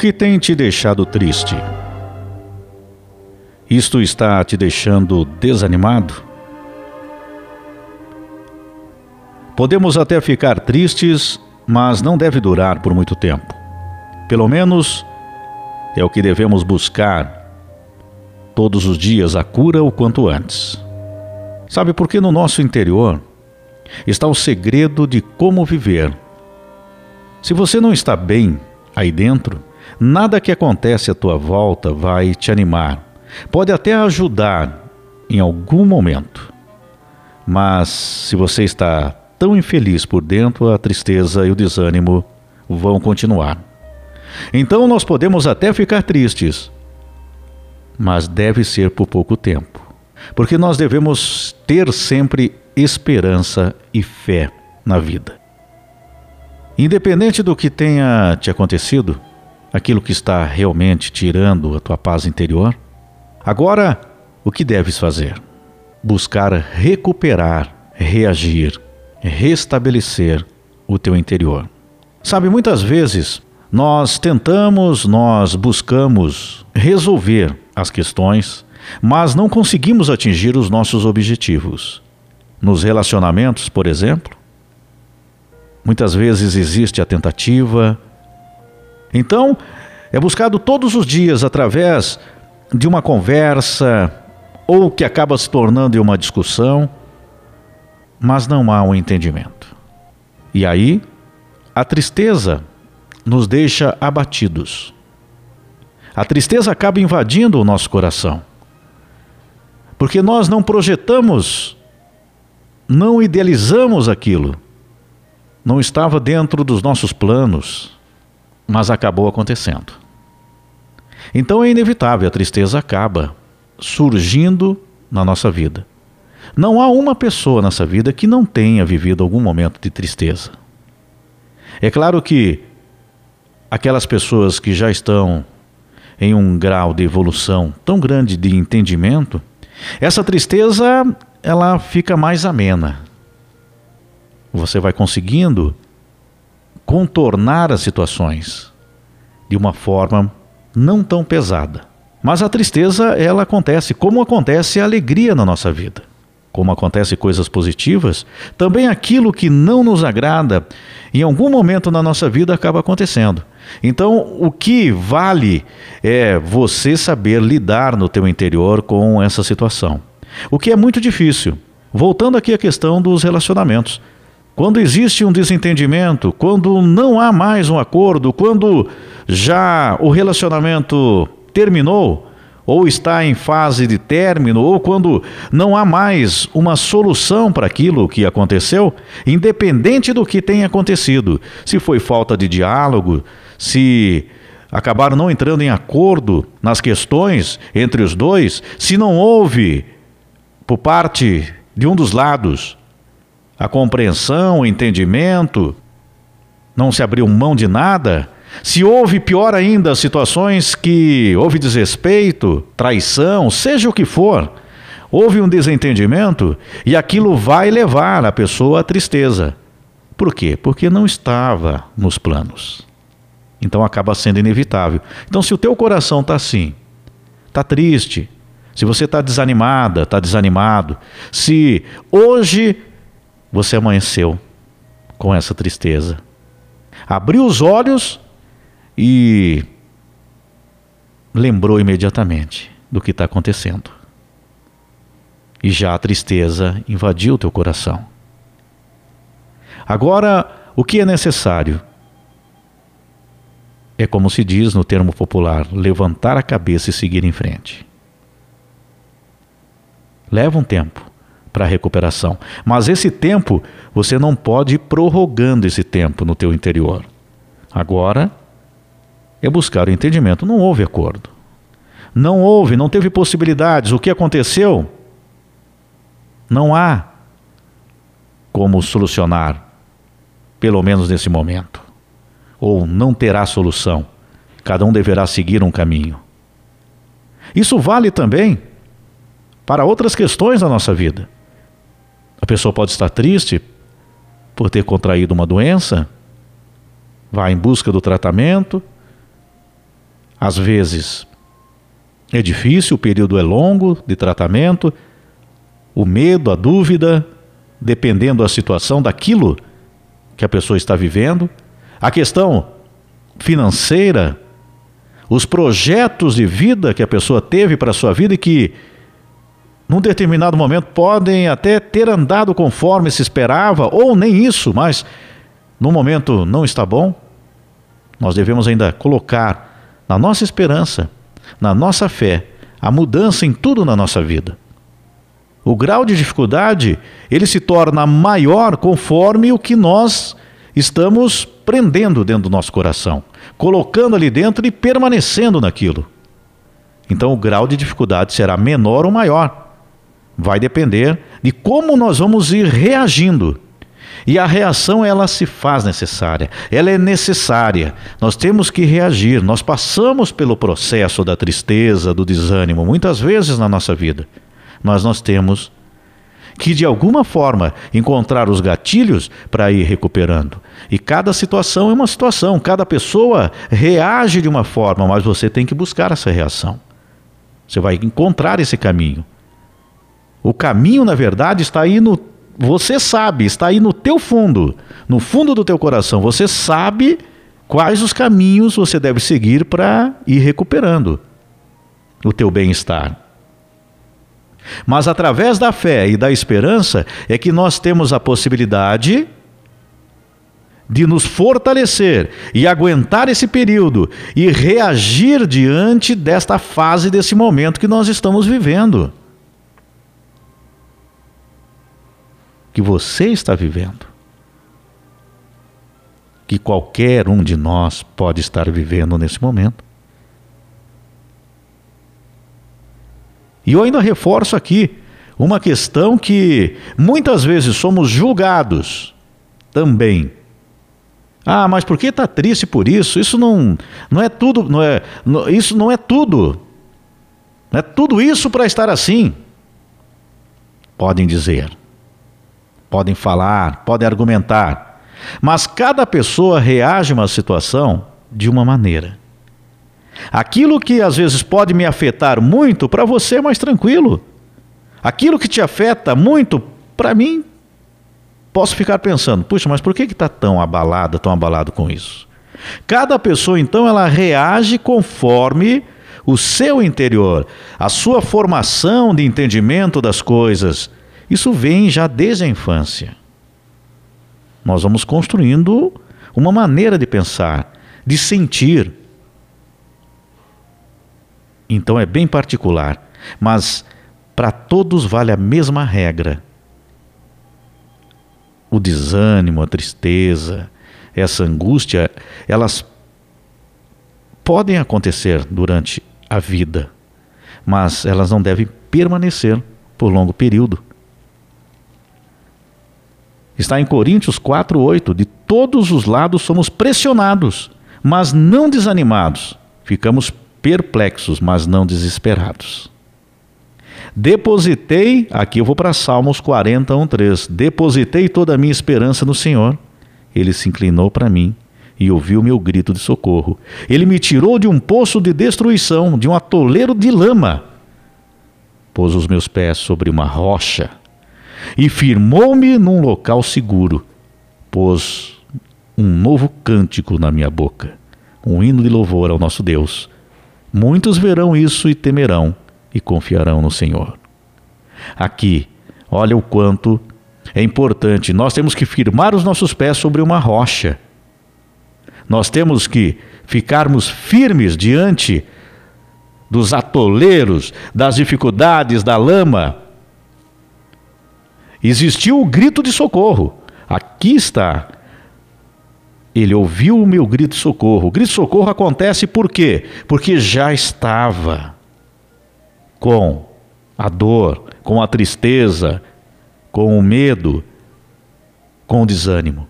que tem te deixado triste? Isto está te deixando desanimado? Podemos até ficar tristes, mas não deve durar por muito tempo. Pelo menos é o que devemos buscar todos os dias a cura o quanto antes. Sabe por que no nosso interior está o segredo de como viver. Se você não está bem aí dentro, nada que acontece à tua volta vai te animar Pode até ajudar em algum momento. Mas se você está tão infeliz por dentro, a tristeza e o desânimo vão continuar. Então nós podemos até ficar tristes, mas deve ser por pouco tempo. Porque nós devemos ter sempre esperança e fé na vida. Independente do que tenha te acontecido, aquilo que está realmente tirando a tua paz interior, Agora, o que deves fazer? Buscar recuperar, reagir, restabelecer o teu interior. Sabe, muitas vezes nós tentamos, nós buscamos resolver as questões, mas não conseguimos atingir os nossos objetivos. Nos relacionamentos, por exemplo, muitas vezes existe a tentativa. Então, é buscado todos os dias através de uma conversa ou que acaba se tornando uma discussão, mas não há um entendimento. E aí, a tristeza nos deixa abatidos. A tristeza acaba invadindo o nosso coração. Porque nós não projetamos, não idealizamos aquilo. Não estava dentro dos nossos planos, mas acabou acontecendo. Então é inevitável, a tristeza acaba surgindo na nossa vida. Não há uma pessoa nessa vida que não tenha vivido algum momento de tristeza. É claro que aquelas pessoas que já estão em um grau de evolução tão grande de entendimento, essa tristeza ela fica mais amena. Você vai conseguindo contornar as situações de uma forma não tão pesada. Mas a tristeza, ela acontece, como acontece a alegria na nossa vida. Como acontece coisas positivas, também aquilo que não nos agrada, em algum momento na nossa vida acaba acontecendo. Então, o que vale é você saber lidar no teu interior com essa situação. O que é muito difícil. Voltando aqui à questão dos relacionamentos. Quando existe um desentendimento, quando não há mais um acordo, quando já o relacionamento terminou, ou está em fase de término, ou quando não há mais uma solução para aquilo que aconteceu, independente do que tenha acontecido, se foi falta de diálogo, se acabaram não entrando em acordo nas questões entre os dois, se não houve, por parte de um dos lados, a compreensão, o entendimento, não se abriu mão de nada. Se houve, pior ainda, situações que houve desrespeito, traição, seja o que for, houve um desentendimento e aquilo vai levar a pessoa à tristeza. Por quê? Porque não estava nos planos. Então acaba sendo inevitável. Então, se o teu coração está assim, está triste, se você está desanimada, está desanimado, se hoje você amanheceu com essa tristeza. Abriu os olhos e lembrou imediatamente do que está acontecendo. E já a tristeza invadiu teu coração. Agora, o que é necessário? É como se diz no termo popular: levantar a cabeça e seguir em frente. Leva um tempo para recuperação. Mas esse tempo, você não pode ir prorrogando esse tempo no teu interior. Agora é buscar o entendimento. Não houve acordo. Não houve, não teve possibilidades. O que aconteceu? Não há como solucionar, pelo menos nesse momento. Ou não terá solução. Cada um deverá seguir um caminho. Isso vale também para outras questões da nossa vida. Pessoa pode estar triste por ter contraído uma doença, vai em busca do tratamento, Às vezes é difícil, o período é longo de tratamento, o medo, a dúvida, dependendo da situação, daquilo que a pessoa está vivendo, a questão financeira, os projetos de vida que a pessoa teve para a sua vida e que, num determinado momento, podem até ter andado conforme se esperava, ou nem isso, mas no momento não está bom. Nós devemos ainda colocar na nossa esperança, na nossa fé, a mudança em tudo na nossa vida. O grau de dificuldade, ele se torna maior conforme o que nós estamos prendendo dentro do nosso coração, colocando ali dentro e permanecendo naquilo. Então o grau de dificuldade será menor ou maior. Vai depender de como nós vamos ir reagindo. E a reação ela se faz necessária, ela é necessária. Nós temos que reagir. Nós passamos pelo processo da tristeza, do desânimo, muitas vezes na nossa vida. Mas nós temos que de alguma forma encontrar os gatilhos para ir recuperando. E cada situação é uma situação, cada pessoa reage de uma forma, mas você tem que buscar essa reação. Você vai encontrar esse caminho. O caminho, na verdade, está aí no você sabe, está aí no teu fundo, no fundo do teu coração. Você sabe quais os caminhos você deve seguir para ir recuperando o teu bem-estar. Mas através da fé e da esperança é que nós temos a possibilidade de nos fortalecer e aguentar esse período e reagir diante desta fase, desse momento que nós estamos vivendo. Que você está vivendo. Que qualquer um de nós pode estar vivendo nesse momento. E eu ainda reforço aqui uma questão que muitas vezes somos julgados também. Ah, mas por que está triste por isso? Isso não, não é tudo, não é, não, isso não é tudo. Não é tudo isso para estar assim. Podem dizer, podem falar, podem argumentar, mas cada pessoa reage a uma situação de uma maneira. Aquilo que às vezes pode me afetar muito, para você é mais tranquilo. Aquilo que te afeta muito, para mim, posso ficar pensando, puxa, mas por que está tão abalada, tão abalado com isso? Cada pessoa, então, ela reage conforme o seu interior, a sua formação de entendimento das coisas. Isso vem já desde a infância. Nós vamos construindo uma maneira de pensar, de sentir, então é bem particular, mas para todos vale a mesma regra. O desânimo, a tristeza, essa angústia, elas podem acontecer durante a vida, mas elas não devem permanecer por longo período. Está em Coríntios 4:8, de todos os lados somos pressionados, mas não desanimados. Ficamos perplexos, mas não desesperados. Depositei, aqui eu vou para Salmos 41, 3. Depositei toda a minha esperança no Senhor. Ele se inclinou para mim e ouviu meu grito de socorro. Ele me tirou de um poço de destruição, de um atoleiro de lama. Pôs os meus pés sobre uma rocha e firmou-me num local seguro. Pôs um novo cântico na minha boca, um hino de louvor ao nosso Deus Muitos verão isso e temerão e confiarão no Senhor. Aqui, olha o quanto é importante. Nós temos que firmar os nossos pés sobre uma rocha. Nós temos que ficarmos firmes diante dos atoleiros, das dificuldades, da lama. Existiu o grito de socorro. Aqui está ele ouviu o meu grito de socorro. O grito de socorro acontece por quê? Porque já estava com a dor, com a tristeza, com o medo, com o desânimo.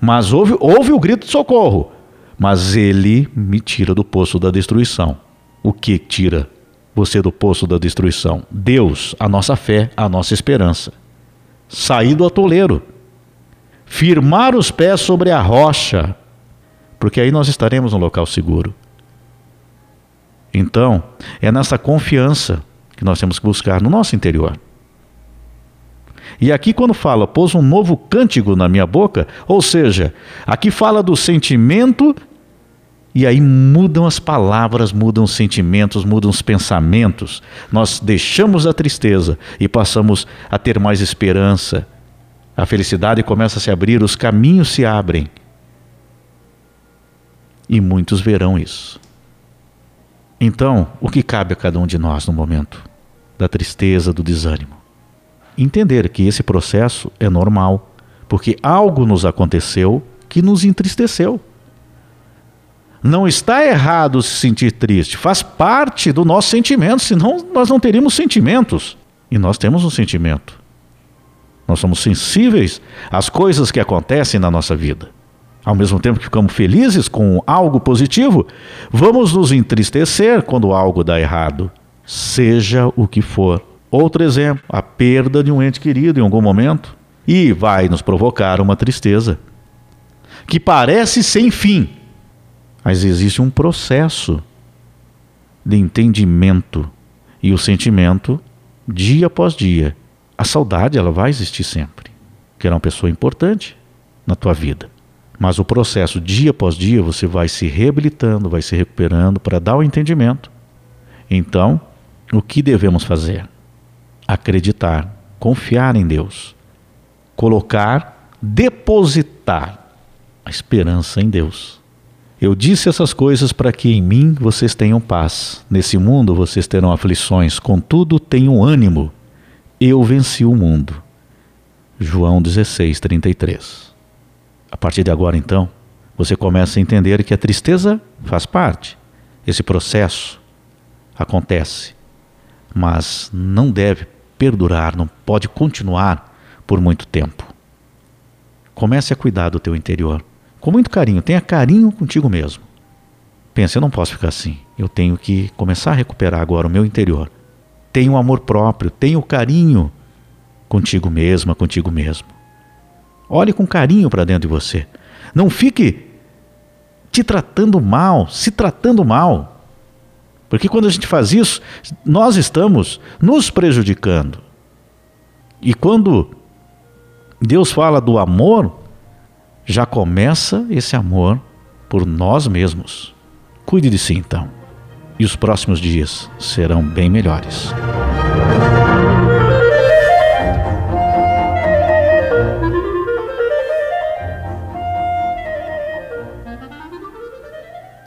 Mas houve, houve o grito de socorro. Mas ele me tira do poço da destruição. O que tira você do poço da destruição? Deus, a nossa fé, a nossa esperança. Sair do atoleiro firmar os pés sobre a rocha, porque aí nós estaremos no local seguro. Então, é nessa confiança que nós temos que buscar no nosso interior. E aqui, quando fala, pôs um novo cântico na minha boca, ou seja, aqui fala do sentimento, e aí mudam as palavras, mudam os sentimentos, mudam os pensamentos. Nós deixamos a tristeza e passamos a ter mais esperança. A felicidade começa a se abrir, os caminhos se abrem. E muitos verão isso. Então, o que cabe a cada um de nós no momento da tristeza, do desânimo? Entender que esse processo é normal, porque algo nos aconteceu que nos entristeceu. Não está errado se sentir triste, faz parte do nosso sentimento, senão nós não teríamos sentimentos. E nós temos um sentimento. Nós somos sensíveis às coisas que acontecem na nossa vida. Ao mesmo tempo que ficamos felizes com algo positivo, vamos nos entristecer quando algo dá errado, seja o que for. Outro exemplo, a perda de um ente querido em algum momento, e vai nos provocar uma tristeza que parece sem fim, mas existe um processo de entendimento e o sentimento dia após dia. A saudade ela vai existir sempre, que era uma pessoa importante na tua vida. Mas o processo, dia após dia, você vai se reabilitando, vai se recuperando para dar o entendimento. Então, o que devemos fazer? Acreditar, confiar em Deus, colocar, depositar a esperança em Deus. Eu disse essas coisas para que em mim vocês tenham paz. Nesse mundo vocês terão aflições, contudo tenham ânimo. Eu venci o mundo. João 16, 33. A partir de agora, então, você começa a entender que a tristeza faz parte. Esse processo acontece, mas não deve perdurar, não pode continuar por muito tempo. Comece a cuidar do teu interior com muito carinho, tenha carinho contigo mesmo. Pense, eu não posso ficar assim. Eu tenho que começar a recuperar agora o meu interior. Tenha o amor próprio, tenha o carinho contigo mesma, contigo mesmo. Olhe com carinho para dentro de você. Não fique te tratando mal, se tratando mal. Porque quando a gente faz isso, nós estamos nos prejudicando. E quando Deus fala do amor, já começa esse amor por nós mesmos. Cuide de si então, e os próximos dias serão bem melhores.